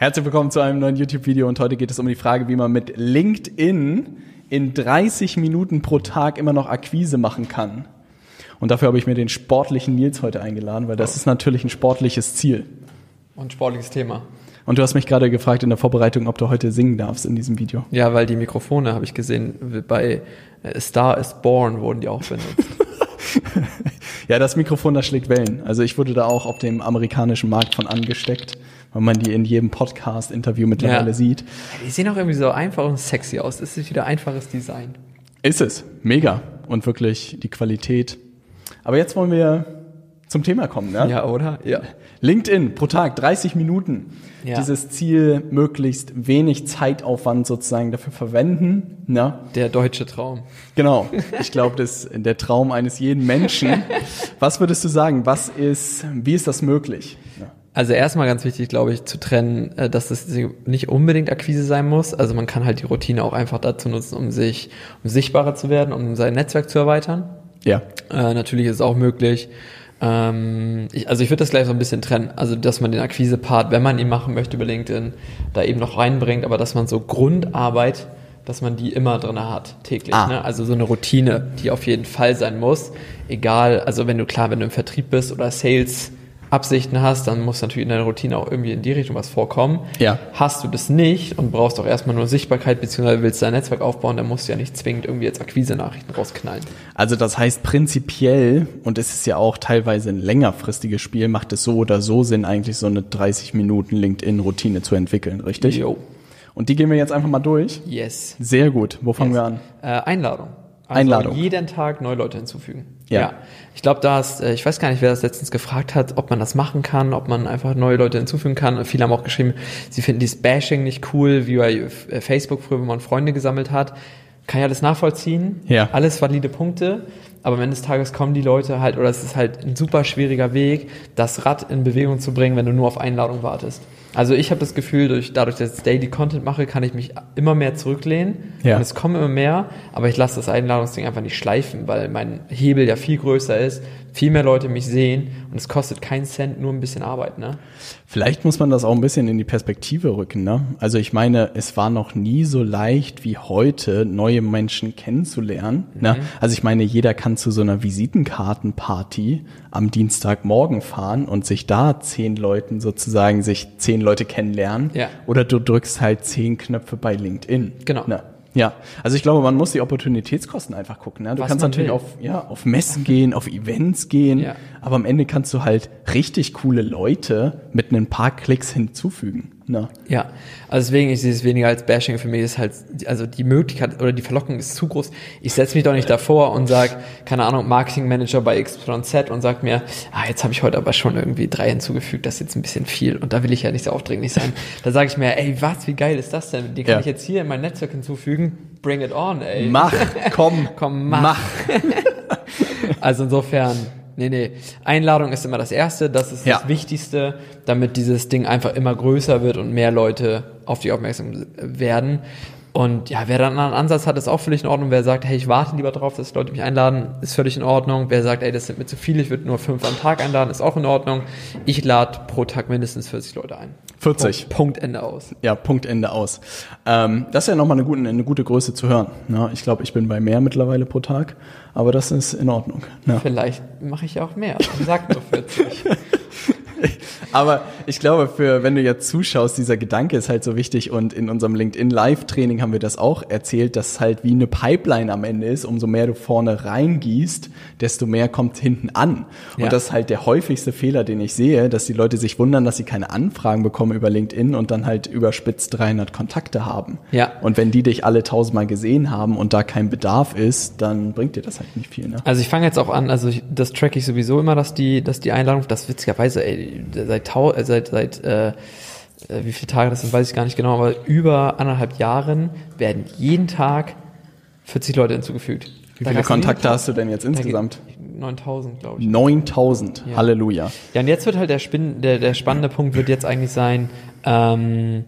Herzlich willkommen zu einem neuen YouTube-Video und heute geht es um die Frage, wie man mit LinkedIn in 30 Minuten pro Tag immer noch Akquise machen kann. Und dafür habe ich mir den sportlichen Nils heute eingeladen, weil das ist natürlich ein sportliches Ziel. Und ein sportliches Thema. Und du hast mich gerade gefragt in der Vorbereitung, ob du heute singen darfst in diesem Video. Ja, weil die Mikrofone, habe ich gesehen, bei äh, Star is Born wurden die auch benutzt. ja, das Mikrofon, das schlägt Wellen. Also ich wurde da auch auf dem amerikanischen Markt von angesteckt weil man die in jedem Podcast-Interview mittlerweile ja. sieht. Die sehen auch irgendwie so einfach und sexy aus. Das ist wieder einfaches Design. Ist es. Mega. Und wirklich die Qualität. Aber jetzt wollen wir zum Thema kommen, ne? Ja, oder? Ja. LinkedIn pro Tag 30 Minuten. Ja. Dieses Ziel möglichst wenig Zeitaufwand sozusagen dafür verwenden. Ne? Der deutsche Traum. Genau. Ich glaube, das ist der Traum eines jeden Menschen. Was würdest du sagen? Was ist, wie ist das möglich? Ja. Also erstmal ganz wichtig, glaube ich, zu trennen, äh, dass das nicht unbedingt Akquise sein muss. Also man kann halt die Routine auch einfach dazu nutzen, um sich, um sichtbarer zu werden, um sein Netzwerk zu erweitern. Ja. Äh, natürlich ist es auch möglich. Ähm, ich, also ich würde das gleich so ein bisschen trennen. Also dass man den Akquise-Part, wenn man ihn machen möchte über LinkedIn, da eben noch reinbringt, aber dass man so Grundarbeit dass man die immer drin hat, täglich. Ah. Ne? Also so eine Routine, die auf jeden Fall sein muss. Egal, also wenn du klar, wenn du im Vertrieb bist oder Sales Absichten hast, dann muss natürlich in deiner Routine auch irgendwie in die Richtung was vorkommen. Ja. Hast du das nicht und brauchst auch erstmal nur Sichtbarkeit, beziehungsweise willst dein Netzwerk aufbauen, dann musst du ja nicht zwingend irgendwie jetzt Akquise-Nachrichten rausknallen. Also das heißt prinzipiell, und es ist ja auch teilweise ein längerfristiges Spiel, macht es so oder so Sinn, eigentlich so eine 30 Minuten LinkedIn-Routine zu entwickeln, richtig? Jo. Und die gehen wir jetzt einfach mal durch? Yes. Sehr gut. Wo fangen yes. wir an? Äh, Einladung. Also Einladung. jeden Tag neue Leute hinzufügen. Ja. ja. Ich glaube, da ist, äh, ich weiß gar nicht, wer das letztens gefragt hat, ob man das machen kann, ob man einfach neue Leute hinzufügen kann. Viele haben auch geschrieben, sie finden dieses Bashing nicht cool, wie bei äh, Facebook früher, wo man Freunde gesammelt hat. Kann ja alles nachvollziehen. Ja. Alles valide Punkte. Aber am Ende des Tages kommen die Leute halt, oder es ist halt ein super schwieriger Weg, das Rad in Bewegung zu bringen, wenn du nur auf Einladung wartest. Also ich habe das Gefühl, durch, dadurch, dass ich Daily Content mache, kann ich mich immer mehr zurücklehnen. Ja. Und es kommen immer mehr, aber ich lasse das Einladungsding einfach nicht schleifen, weil mein Hebel ja viel größer ist, viel mehr Leute mich sehen und es kostet keinen Cent, nur ein bisschen Arbeit. Ne? Vielleicht muss man das auch ein bisschen in die Perspektive rücken. Ne? Also ich meine, es war noch nie so leicht wie heute, neue Menschen kennenzulernen. Ne? Mhm. Ne? Also ich meine, jeder kann zu so einer Visitenkartenparty am Dienstagmorgen fahren und sich da zehn Leuten sozusagen sich zehn Leute kennenlernen. Ja. Oder du drückst halt zehn Knöpfe bei LinkedIn. Genau. Ne? Ja, also ich glaube, man muss die Opportunitätskosten einfach gucken. Ne? Du Was kannst natürlich will. auf, ja, auf Messen gehen, auf Events gehen, ja. aber am Ende kannst du halt richtig coole Leute mit ein paar Klicks hinzufügen. Ne? Ja, also deswegen, ich sehe es weniger als Bashing. Für mich ist halt, also die Möglichkeit oder die Verlockung ist zu groß. Ich setze mich doch nicht davor und sage, keine Ahnung, Marketingmanager bei XYZ und sag mir, ah, jetzt habe ich heute aber schon irgendwie drei hinzugefügt, das ist jetzt ein bisschen viel und da will ich ja nicht so aufdringlich sein. da sage ich mir, ey, was, wie geil ist das denn? Die kann ja. ich jetzt hier in mein Netzwerk hinzufügen. Bring it on, ey. Mach, komm, komm, mach. mach. also insofern, Nee, nee. Einladung ist immer das Erste, das ist ja. das Wichtigste, damit dieses Ding einfach immer größer wird und mehr Leute auf dich aufmerksam werden. Und ja, wer dann einen Ansatz hat, ist auch völlig in Ordnung. Wer sagt, hey, ich warte lieber darauf, dass Leute mich einladen, ist völlig in Ordnung. Wer sagt, ey, das sind mir zu viele, ich würde nur fünf am Tag einladen, ist auch in Ordnung. Ich lade pro Tag mindestens 40 Leute ein. 40. Punkt, Punkt Ende aus. Ja, Punkt Ende aus. Ähm, das ist ja nochmal eine gute, eine gute Größe zu hören. Ja, ich glaube, ich bin bei mehr mittlerweile pro Tag, aber das ist in Ordnung. Ja. Vielleicht mache ich auch mehr. Sag nur 40. Aber ich glaube, für wenn du jetzt zuschaust, dieser Gedanke ist halt so wichtig und in unserem LinkedIn Live Training haben wir das auch erzählt, dass es halt wie eine Pipeline am Ende ist. Umso mehr du vorne reingießt, desto mehr kommt hinten an. Und ja. das ist halt der häufigste Fehler, den ich sehe, dass die Leute sich wundern, dass sie keine Anfragen bekommen über LinkedIn und dann halt überspitzt 300 Kontakte haben. Ja. Und wenn die dich alle tausendmal gesehen haben und da kein Bedarf ist, dann bringt dir das halt nicht viel. Ne? Also ich fange jetzt auch an, also ich, das track ich sowieso immer, dass die, dass die Einladung, das witzigerweise, ey, seit, äh, seit, seit äh, äh, wie viele Tage das sind, weiß ich gar nicht genau, aber über anderthalb Jahren werden jeden Tag 40 Leute hinzugefügt. Wie viele Kontakte hast du denn jetzt insgesamt? 9000, glaube ich. 9000, ja. Halleluja. Ja, und jetzt wird halt der, Spin der, der spannende Punkt wird jetzt eigentlich sein, ähm,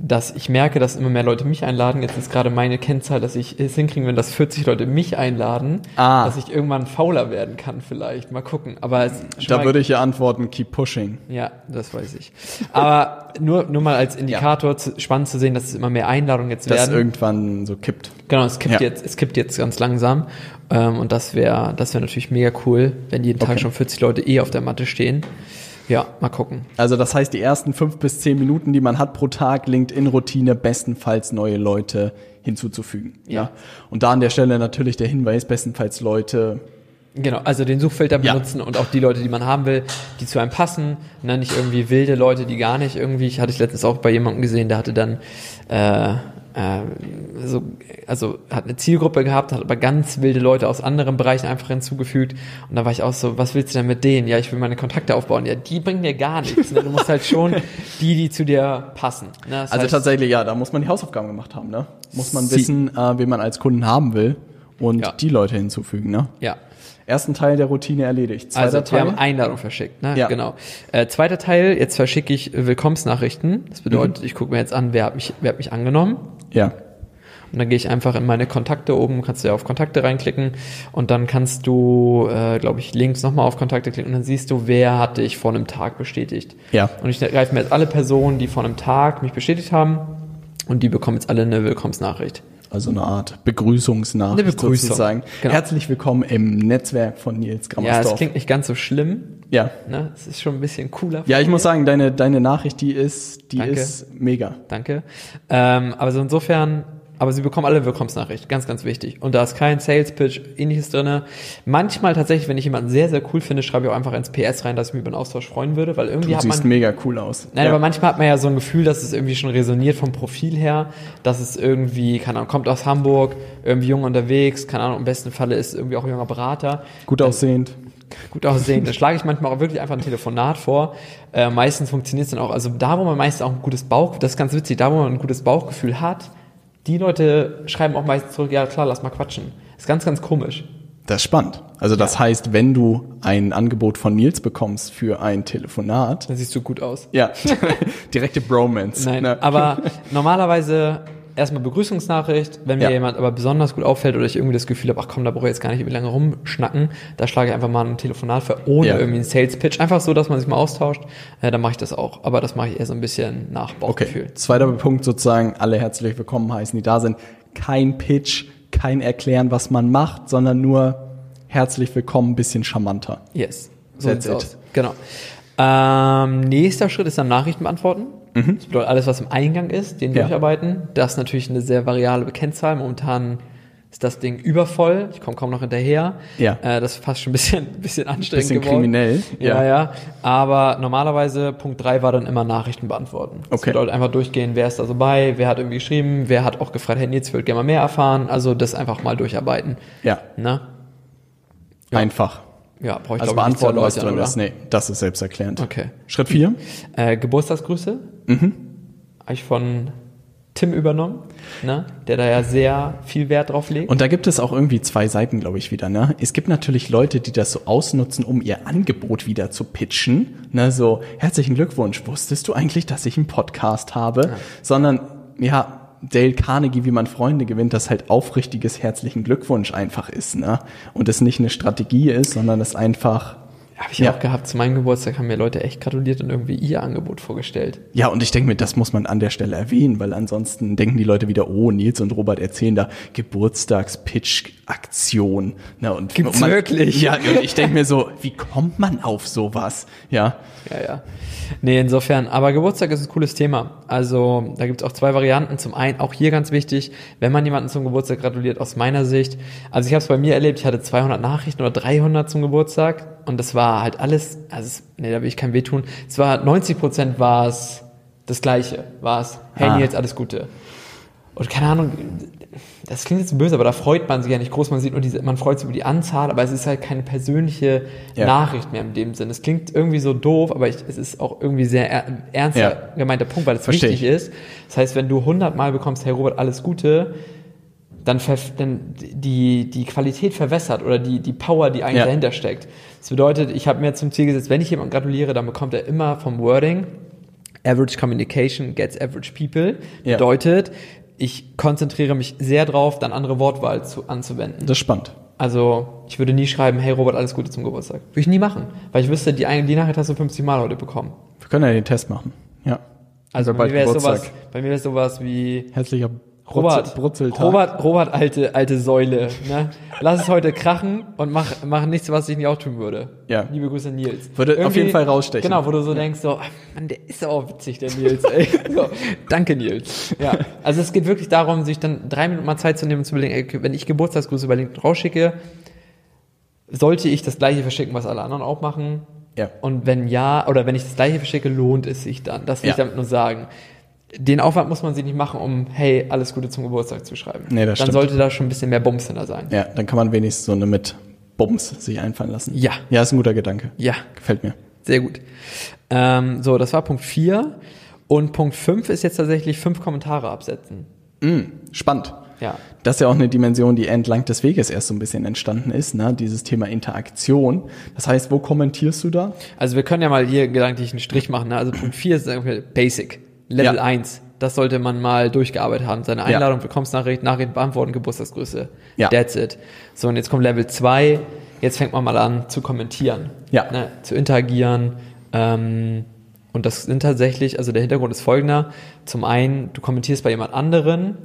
dass ich merke, dass immer mehr Leute mich einladen. Jetzt ist gerade meine Kennzahl, dass ich es hinkriegen will, dass 40 Leute mich einladen, ah. dass ich irgendwann fauler werden kann vielleicht. Mal gucken. Aber da würde ich ja antworten, keep pushing. Ja, das weiß ich. Aber nur, nur mal als Indikator ja. zu, spannend zu sehen, dass es immer mehr Einladungen jetzt dass werden. Dass irgendwann so kippt. Genau, es kippt ja. jetzt, es kippt jetzt ganz langsam. Ähm, und das wäre, das wäre natürlich mega cool, wenn jeden okay. Tag schon 40 Leute eh auf der Matte stehen. Ja, mal gucken. Also das heißt, die ersten fünf bis zehn Minuten, die man hat pro Tag, LinkedIn-Routine, bestenfalls neue Leute hinzuzufügen. Ja. ja. Und da an der Stelle natürlich der Hinweis, bestenfalls Leute Genau, also den Suchfilter benutzen ja. und auch die Leute, die man haben will, die zu einem passen. Ne? Nicht irgendwie wilde Leute, die gar nicht irgendwie. Ich hatte ich letztens auch bei jemandem gesehen, der hatte dann äh, so, also hat eine Zielgruppe gehabt, hat aber ganz wilde Leute aus anderen Bereichen einfach hinzugefügt. Und da war ich auch so, was willst du denn mit denen? Ja, ich will meine Kontakte aufbauen. Ja, die bringen dir gar nichts. Ne? Du musst halt schon die, die zu dir passen. Ne? also heißt, tatsächlich, ja, da muss man die Hausaufgaben gemacht haben. Ne? Muss man wissen, äh, wen man als Kunden haben will und ja. die Leute hinzufügen. Ne? Ja, ersten Teil der Routine erledigt. Zweiter also wir Teil? haben Einladung verschickt, ne? Ja. Genau. Äh, zweiter Teil, jetzt verschicke ich Willkommensnachrichten. Das bedeutet, mhm. ich gucke mir jetzt an, wer hat mich, wer hat mich angenommen. Ja. Und dann gehe ich einfach in meine Kontakte oben, kannst du ja auf Kontakte reinklicken und dann kannst du, äh, glaube ich, links nochmal auf Kontakte klicken und dann siehst du, wer hat dich vor einem Tag bestätigt. Ja. Und ich greife mir jetzt alle Personen, die vor einem Tag mich bestätigt haben und die bekommen jetzt alle eine Willkommensnachricht. Also eine Art Begrüßungsnachricht eine Begrüßung. sozusagen. Genau. Herzlich willkommen im Netzwerk von Nils Grammersdorf. Ja, es klingt nicht ganz so schlimm. Ja. Ne? Es ist schon ein bisschen cooler. Ja, ich muss sagen, deine, deine Nachricht, die ist, die Danke. ist mega. Danke. Ähm, also insofern aber sie bekommen alle Willkommensnachricht, ganz, ganz wichtig. Und da ist kein Sales Pitch, ähnliches drinne. Manchmal tatsächlich, wenn ich jemanden sehr, sehr cool finde, schreibe ich auch einfach ins PS rein, dass ich mich über einen Austausch freuen würde, weil irgendwie du hat man. siehst mega cool aus. Nein, ja. aber manchmal hat man ja so ein Gefühl, dass es irgendwie schon resoniert vom Profil her, dass es irgendwie, keine Ahnung, kommt aus Hamburg, irgendwie jung unterwegs, keine Ahnung, im besten Falle ist irgendwie auch ein junger Berater. Gut aussehend gut aussehen. Da schlage ich manchmal auch wirklich einfach ein Telefonat vor. Äh, meistens funktioniert es dann auch. Also da, wo man meistens auch ein gutes Bauch, das ist ganz witzig, da, wo man ein gutes Bauchgefühl hat, die Leute schreiben auch meistens zurück, ja klar, lass mal quatschen. ist ganz, ganz komisch. Das ist spannend. Also das ja. heißt, wenn du ein Angebot von Nils bekommst für ein Telefonat. Dann siehst du gut aus. Ja, direkte Bromance. Nein, ne? aber normalerweise erstmal Begrüßungsnachricht. Wenn mir ja. jemand aber besonders gut auffällt oder ich irgendwie das Gefühl habe, ach komm, da brauche ich jetzt gar nicht lange rumschnacken, da schlage ich einfach mal ein Telefonat für, ohne ja. irgendwie einen Sales-Pitch. Einfach so, dass man sich mal austauscht. Äh, dann mache ich das auch. Aber das mache ich eher so ein bisschen nach Bauchgefühl. Okay. Zweiter Punkt sozusagen, alle herzlich willkommen heißen, die da sind. Kein Pitch, kein Erklären, was man macht, sondern nur herzlich willkommen, ein bisschen charmanter. Yes. So sieht's aus. Genau. Ähm, nächster Schritt ist dann Nachrichten beantworten. Mhm. Das bedeutet, alles, was im Eingang ist, den ja. durcharbeiten. Das ist natürlich eine sehr variable Kennzahl. Momentan ist das Ding übervoll. Ich komme kaum noch hinterher. Ja. Äh, das ist fast schon ein bisschen, ein bisschen anstrengend bisschen geworden. kriminell. Ja. ja, ja. Aber normalerweise Punkt drei war dann immer Nachrichten beantworten. Das okay. bedeutet einfach durchgehen, wer ist da so bei, wer hat irgendwie geschrieben, wer hat auch gefragt, hey, jetzt würde gerne mal mehr erfahren. Also das einfach mal durcharbeiten. Ja. Na? ja. Einfach. Ja, brauche ich also beantworten, was drin ist. Nee, das ist selbsterklärend. Okay. Schritt vier. Äh, Geburtstagsgrüße. Mhm. Habe ich von Tim übernommen, ne? der da ja sehr viel Wert drauf legt. Und da gibt es auch irgendwie zwei Seiten, glaube ich, wieder. Ne? Es gibt natürlich Leute, die das so ausnutzen, um ihr Angebot wieder zu pitchen. Ne? So, herzlichen Glückwunsch, wusstest du eigentlich, dass ich einen Podcast habe? Ja. Sondern, ja, Dale Carnegie, wie man Freunde gewinnt, das halt aufrichtiges herzlichen Glückwunsch einfach ist, ne? Und es nicht eine Strategie ist, sondern es einfach habe ich ja. auch gehabt. Zu meinem Geburtstag haben mir Leute echt gratuliert und irgendwie ihr Angebot vorgestellt. Ja, und ich denke mir, das muss man an der Stelle erwähnen, weil ansonsten denken die Leute wieder, oh, Nils und Robert erzählen da Geburtstags-Pitch-Aktion. Na, und Gibt's man, wirklich? Ja, und ich denke mir so, wie kommt man auf sowas? Ja. Ja, ja. Nee, insofern, aber Geburtstag ist ein cooles Thema. Also da gibt es auch zwei Varianten. Zum einen, auch hier ganz wichtig, wenn man jemanden zum Geburtstag gratuliert, aus meiner Sicht. Also ich habe es bei mir erlebt, ich hatte 200 Nachrichten oder 300 zum Geburtstag und das war halt alles, also nee, da will ich kein weh tun. Es war 90 Prozent war es das Gleiche, war es, hey ah. jetzt alles Gute. Und keine Ahnung, das klingt jetzt böse, aber da freut man sich ja nicht groß. Man sieht nur diese, man freut sich über die Anzahl, aber es ist halt keine persönliche ja. Nachricht mehr in dem Sinn. Es klingt irgendwie so doof, aber ich, es ist auch irgendwie sehr er, ernster ja. gemeinter Punkt, weil es Versteh wichtig ich. ist. Das heißt, wenn du 100 Mal bekommst, hey Robert, alles Gute, dann, dann die, die Qualität verwässert oder die, die Power, die eigentlich ja. dahinter steckt. Das bedeutet, ich habe mir zum Ziel gesetzt, wenn ich jemandem gratuliere, dann bekommt er immer vom Wording Average Communication gets average people. Bedeutet, ja. ich konzentriere mich sehr drauf, dann andere Wortwahl zu, anzuwenden. Das ist spannend. Also, ich würde nie schreiben, hey Robert, alles Gute zum Geburtstag. Würde ich nie machen. Weil ich wüsste, die, die Nachricht hast du 50 Mal heute bekommen. Wir können ja den Test machen. Ja. Also, bei, mir sowas, bei mir wäre sowas wie. Herzlicher Robert, Brutzeltag. Robert, Robert, alte, alte Säule. Ne? Lass es heute krachen und mach, mach nichts, was ich nicht auch tun würde. Ja. Liebe Grüße, Nils. Würde Irgendwie, auf jeden Fall rausstechen. Genau, wo du so ja. denkst, so, Mann, der ist auch witzig, der Nils. Ey. So, danke, Nils. Ja. Also es geht wirklich darum, sich dann drei Minuten mal Zeit zu nehmen und zu überlegen, ey, wenn ich Geburtstagsgrüße über LinkedIn rausschicke, sollte ich das gleiche verschicken, was alle anderen auch machen? Ja. Und wenn ja, oder wenn ich das gleiche verschicke, lohnt es sich dann. Das will ja. ich damit nur sagen den Aufwand muss man sich nicht machen, um hey, alles Gute zum Geburtstag zu schreiben. Nee, das dann stimmt. sollte da schon ein bisschen mehr Bums hinter sein. Ja, dann kann man wenigstens so eine mit Bums sich einfallen lassen. Ja. Ja, ist ein guter Gedanke. Ja. Gefällt mir. Sehr gut. Ähm, so, das war Punkt 4. Und Punkt 5 ist jetzt tatsächlich fünf Kommentare absetzen. Mm, spannend. Ja. Das ist ja auch eine Dimension, die entlang des Weges erst so ein bisschen entstanden ist, ne? dieses Thema Interaktion. Das heißt, wo kommentierst du da? Also wir können ja mal hier gedanklich einen Strich machen. Ne? Also Punkt 4 ist Basic. Level ja. 1. Das sollte man mal durchgearbeitet haben. Seine Einladung, ja. Willkommensnachricht, Nachricht beantworten, Geburtstagsgrüße. Ja. That's it. So, und jetzt kommt Level 2. Jetzt fängt man mal an zu kommentieren. Ja. Ne, zu interagieren. Ähm, und das sind tatsächlich, also der Hintergrund ist folgender. Zum einen, du kommentierst bei jemand anderen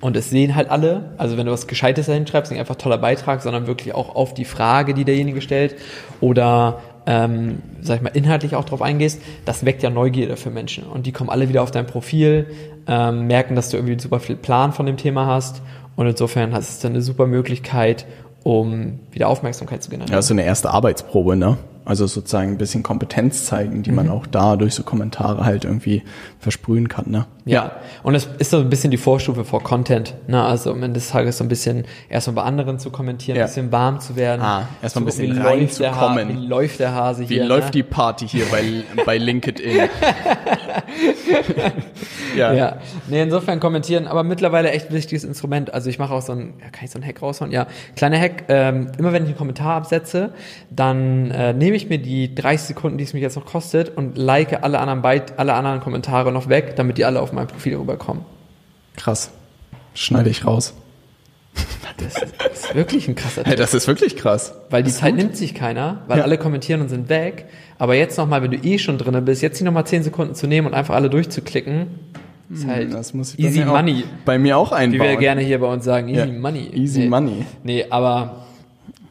und es sehen halt alle. Also wenn du was Gescheites dahin schreibst, nicht einfach toller Beitrag, sondern wirklich auch auf die Frage, die derjenige stellt oder ähm, sag ich mal, inhaltlich auch drauf eingehst, das weckt ja Neugierde für Menschen. Und die kommen alle wieder auf dein Profil, ähm, merken, dass du irgendwie super viel Plan von dem Thema hast. Und insofern hast du eine super Möglichkeit, um wieder Aufmerksamkeit zu generieren. Ja, so eine erste Arbeitsprobe, ne? Also sozusagen ein bisschen Kompetenz zeigen, die mhm. man auch da durch so Kommentare halt irgendwie versprühen kann. Ne? Ja, und es ist so ein bisschen die Vorstufe vor Content. Ne? Also am Ende des Tages so ein bisschen erstmal bei anderen zu kommentieren, ja. ein bisschen warm zu werden. Ah, erstmal ein bisschen reinzukommen. Wie läuft der Hase hier? Wie läuft ne? die Party hier bei, bei LinkedIn? ja. ja. Nee, insofern kommentieren, aber mittlerweile echt ein wichtiges Instrument. Also ich mache auch so ein, ja, kann ich so einen Hack raushauen? Ja, kleiner Hack. Ähm, immer wenn ich einen Kommentar absetze, dann äh, nehme ich mir die 30 Sekunden, die es mich jetzt noch kostet und like alle anderen, Byte, alle anderen Kommentare noch weg, damit die alle auf mein Profil rüberkommen. Krass. Schneide ich raus. Das ist wirklich ein krasser Tipp. Hey, das ist wirklich krass. Weil die Zeit gut. nimmt sich keiner, weil ja. alle kommentieren und sind weg. Aber jetzt nochmal, wenn du eh schon drin bist, jetzt nicht nochmal 10 Sekunden zu nehmen und einfach alle durchzuklicken, ist hm, halt das muss ich easy money. Auch, bei mir auch einbauen. Wie wir gerne hier bei uns sagen, easy ja. money. Easy nee. money. Nee, aber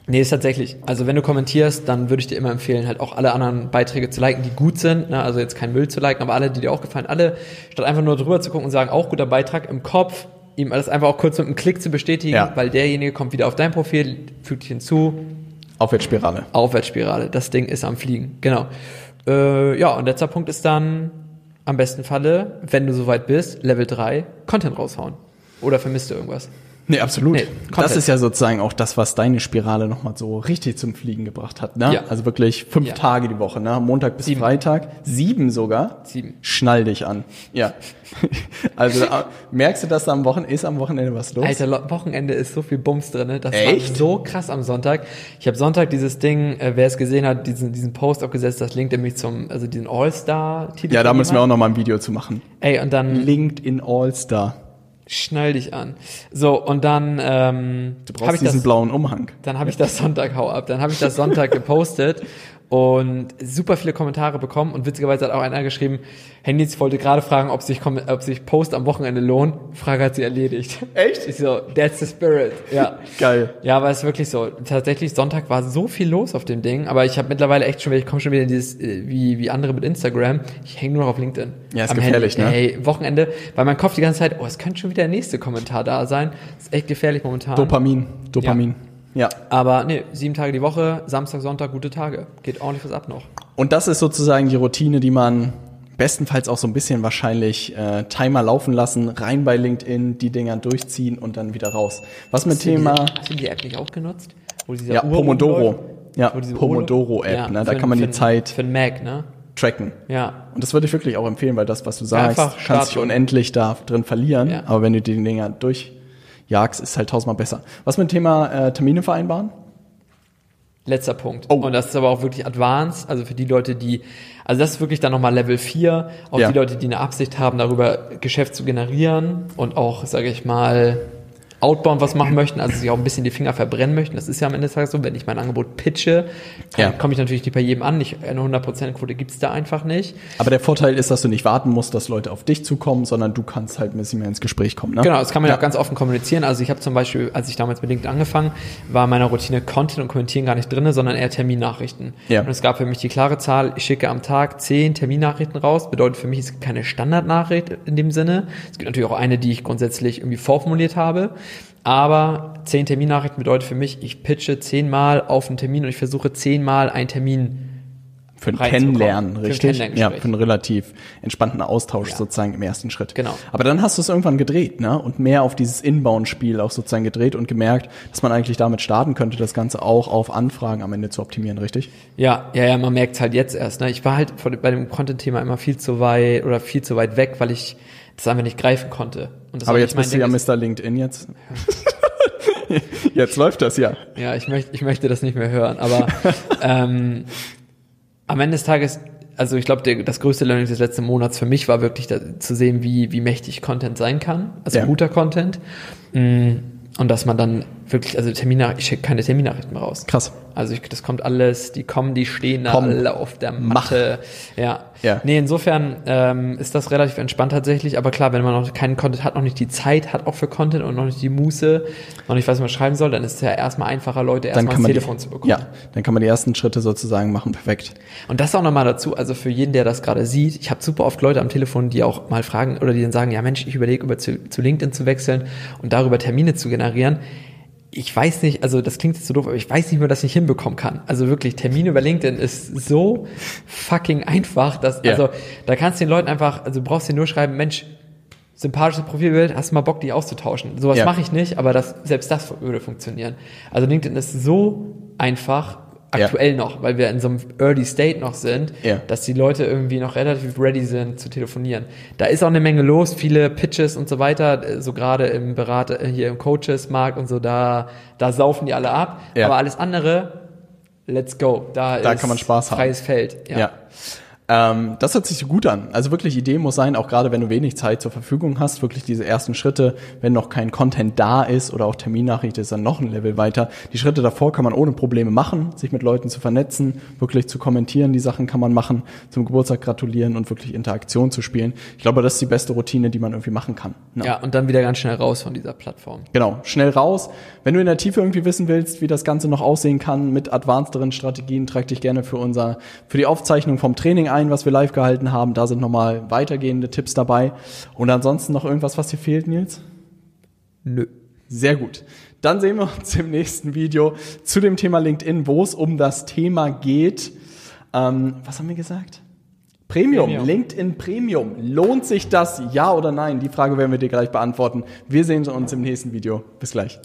Nee, ist tatsächlich. Also wenn du kommentierst, dann würde ich dir immer empfehlen, halt auch alle anderen Beiträge zu liken, die gut sind. Ne? Also jetzt kein Müll zu liken, aber alle, die dir auch gefallen. Alle, statt einfach nur drüber zu gucken und sagen, auch guter Beitrag im Kopf, ihm alles einfach auch kurz mit einem Klick zu bestätigen, ja. weil derjenige kommt wieder auf dein Profil, fügt dich hinzu. Aufwärtsspirale. Aufwärtsspirale. Das Ding ist am Fliegen. Genau. Äh, ja, und letzter Punkt ist dann am besten Falle, wenn du soweit bist, Level 3, Content raushauen. Oder vermisst du irgendwas? Nee, absolut. Nee, das ist ja sozusagen auch das, was deine Spirale nochmal so richtig zum Fliegen gebracht hat. Ne? Ja. Also wirklich fünf ja. Tage die Woche, ne? Montag bis Sieben. Freitag. Sieben sogar. Sieben. Schnall dich an. Ja. also äh, merkst du, dass da am Wochenende ist am Wochenende was los? Alter, Wochenende ist so viel Bums drin. Ne? Das Echt? war so krass am Sonntag. Ich habe Sonntag dieses Ding, äh, wer es gesehen hat, diesen, diesen Post abgesetzt, das linkt mich zum, also diesen All-Star-Titel. Ja, da müssen wir auch noch mal ein Video zu machen. Ey, und dann. LinkedIn All-Star. Schnall dich an. So, und dann ähm, Du brauchst ich diesen das, blauen Umhang. Dann habe ich das Sonntag, hau ab, dann habe ich das Sonntag gepostet und super viele Kommentare bekommen und witzigerweise hat auch einer geschrieben, Nils wollte gerade fragen, ob sich, ob sich Post am Wochenende lohnt. Frage hat sie erledigt. Echt? Ich so, that's the spirit. Ja. Geil. Ja, aber es ist wirklich so. Tatsächlich, Sonntag war so viel los auf dem Ding, aber ich habe mittlerweile echt schon, ich komme schon wieder in dieses, äh, wie, wie andere mit Instagram. Ich hänge nur noch auf LinkedIn. Ja, ist gefährlich, Handy. ne? Hey, Wochenende, weil mein Kopf die ganze Zeit, oh, es könnte schon wieder der nächste Kommentar da sein. Das ist echt gefährlich momentan. Dopamin. Dopamin. Ja. Ja. Aber nee, sieben Tage die Woche, Samstag, Sonntag, gute Tage. Geht ordentlich was ab noch. Und das ist sozusagen die Routine, die man bestenfalls auch so ein bisschen wahrscheinlich äh, Timer laufen lassen, rein bei LinkedIn, die Dinger durchziehen und dann wieder raus. Was mit Thema... Die, hast du die App nicht auch genutzt? ja, Uhr Pomodoro. Ja, Pomodoro-App, ja, ne? da kann man die Zeit... Für den Mac, ne? tracken. Ja. Und das würde ich wirklich auch empfehlen, weil das, was du sagst, kannst dich unendlich da drin verlieren. Ja. Aber wenn du die Dinger durchjagst, ist halt tausendmal besser. Was mit dem Thema äh, Termine vereinbaren? Letzter Punkt. Oh. Und das ist aber auch wirklich advanced, also für die Leute, die, also das ist wirklich dann nochmal Level 4, auch ja. die Leute, die eine Absicht haben, darüber Geschäft zu generieren und auch, sage ich mal, outbound was machen möchten, also sich auch ein bisschen die Finger verbrennen möchten. Das ist ja am Ende des Tages so, wenn ich mein Angebot pitche, ja. komme ich natürlich nicht bei jedem an. Nicht, eine 100% Quote gibt's da einfach nicht. Aber der Vorteil ist, dass du nicht warten musst, dass Leute auf dich zukommen, sondern du kannst halt ein bisschen mehr ins Gespräch kommen. Ne? Genau, das kann man ja auch ganz offen kommunizieren. Also ich habe zum Beispiel, als ich damals mit LinkedIn angefangen, war meine Routine Content und Kommentieren gar nicht drinne, sondern eher Terminnachrichten. Ja. Und es gab für mich die klare Zahl, ich schicke am Tag zehn Terminnachrichten raus. Bedeutet für mich, es gibt keine Standardnachricht in dem Sinne. Es gibt natürlich auch eine, die ich grundsätzlich irgendwie vorformuliert habe. Aber zehn Terminnachrichten bedeutet für mich, ich pitche zehnmal auf einen Termin und ich versuche zehnmal einen Termin für ein Kennenlernen, richtig? Für ein ja, für einen relativ entspannten Austausch ja. sozusagen im ersten Schritt. Genau. Aber dann hast du es irgendwann gedreht, ne? Und mehr auf dieses Inbound-Spiel auch sozusagen gedreht und gemerkt, dass man eigentlich damit starten könnte, das Ganze auch auf Anfragen am Ende zu optimieren, richtig? Ja, ja, ja, man merkt es halt jetzt erst. Ne? Ich war halt bei dem Content-Thema immer viel zu weit oder viel zu weit weg, weil ich das einfach nicht greifen konnte. Aber jetzt bist du ja Mr. LinkedIn jetzt. jetzt läuft das ja. Ja, ich möchte, ich möchte das nicht mehr hören. Aber ähm, am Ende des Tages, also ich glaube, das größte Learning des letzten Monats für mich war wirklich da, zu sehen, wie, wie mächtig Content sein kann. Also ja. guter Content. Mm, und dass man dann wirklich, also Termine, ich schicke keine Terminnachrichten mehr raus. Krass. Also ich, das kommt alles, die kommen, die stehen da Komm, alle auf der Matte. Mach. Ja. ja. Nee, insofern ähm, ist das relativ entspannt tatsächlich, aber klar, wenn man noch keinen Content hat, noch nicht die Zeit hat auch für Content und noch nicht die Muße, noch nicht weiß, was man schreiben soll, dann ist es ja erstmal einfacher, Leute erstmal ans Telefon die, zu bekommen. Ja, dann kann man die ersten Schritte sozusagen machen, perfekt. Und das auch nochmal dazu, also für jeden, der das gerade sieht, ich habe super oft Leute am Telefon, die auch mal fragen oder die dann sagen, ja Mensch, ich überlege über zu, zu LinkedIn zu wechseln und darüber Termine zu generieren ich weiß nicht, also das klingt jetzt so doof, aber ich weiß nicht, wie man das nicht hinbekommen kann. Also wirklich, Termine über LinkedIn ist so fucking einfach, dass, ja. also da kannst du den Leuten einfach, also du brauchst dir nur schreiben, Mensch, sympathisches Profilbild, hast du mal Bock, die auszutauschen? Sowas ja. mache ich nicht, aber das, selbst das würde funktionieren. Also LinkedIn ist so einfach aktuell ja. noch, weil wir in so einem Early State noch sind, ja. dass die Leute irgendwie noch relativ ready sind zu telefonieren. Da ist auch eine Menge los, viele Pitches und so weiter, so gerade im Berater, hier im Coaches-Markt und so, da, da saufen die alle ab. Ja. Aber alles andere, let's go. Da, da kann man Spaß haben. Freies Feld. ja. Ähm, das hört sich gut an. Also wirklich Idee muss sein, auch gerade wenn du wenig Zeit zur Verfügung hast, wirklich diese ersten Schritte, wenn noch kein Content da ist oder auch Terminnachricht ist dann noch ein Level weiter. Die Schritte davor kann man ohne Probleme machen, sich mit Leuten zu vernetzen, wirklich zu kommentieren, die Sachen kann man machen, zum Geburtstag gratulieren und wirklich Interaktion zu spielen. Ich glaube, das ist die beste Routine, die man irgendwie machen kann. Ne? Ja, und dann wieder ganz schnell raus von dieser Plattform. Genau, schnell raus. Wenn du in der Tiefe irgendwie wissen willst, wie das Ganze noch aussehen kann mit advancederen Strategien, trag dich gerne für unser, für die Aufzeichnung vom Training ein, was wir live gehalten haben. Da sind nochmal weitergehende Tipps dabei. Und ansonsten noch irgendwas, was dir fehlt, Nils? Nö. Sehr gut. Dann sehen wir uns im nächsten Video zu dem Thema LinkedIn, wo es um das Thema geht. Ähm, was haben wir gesagt? Premium, Premium, LinkedIn Premium. Lohnt sich das, ja oder nein? Die Frage werden wir dir gleich beantworten. Wir sehen uns im nächsten Video. Bis gleich.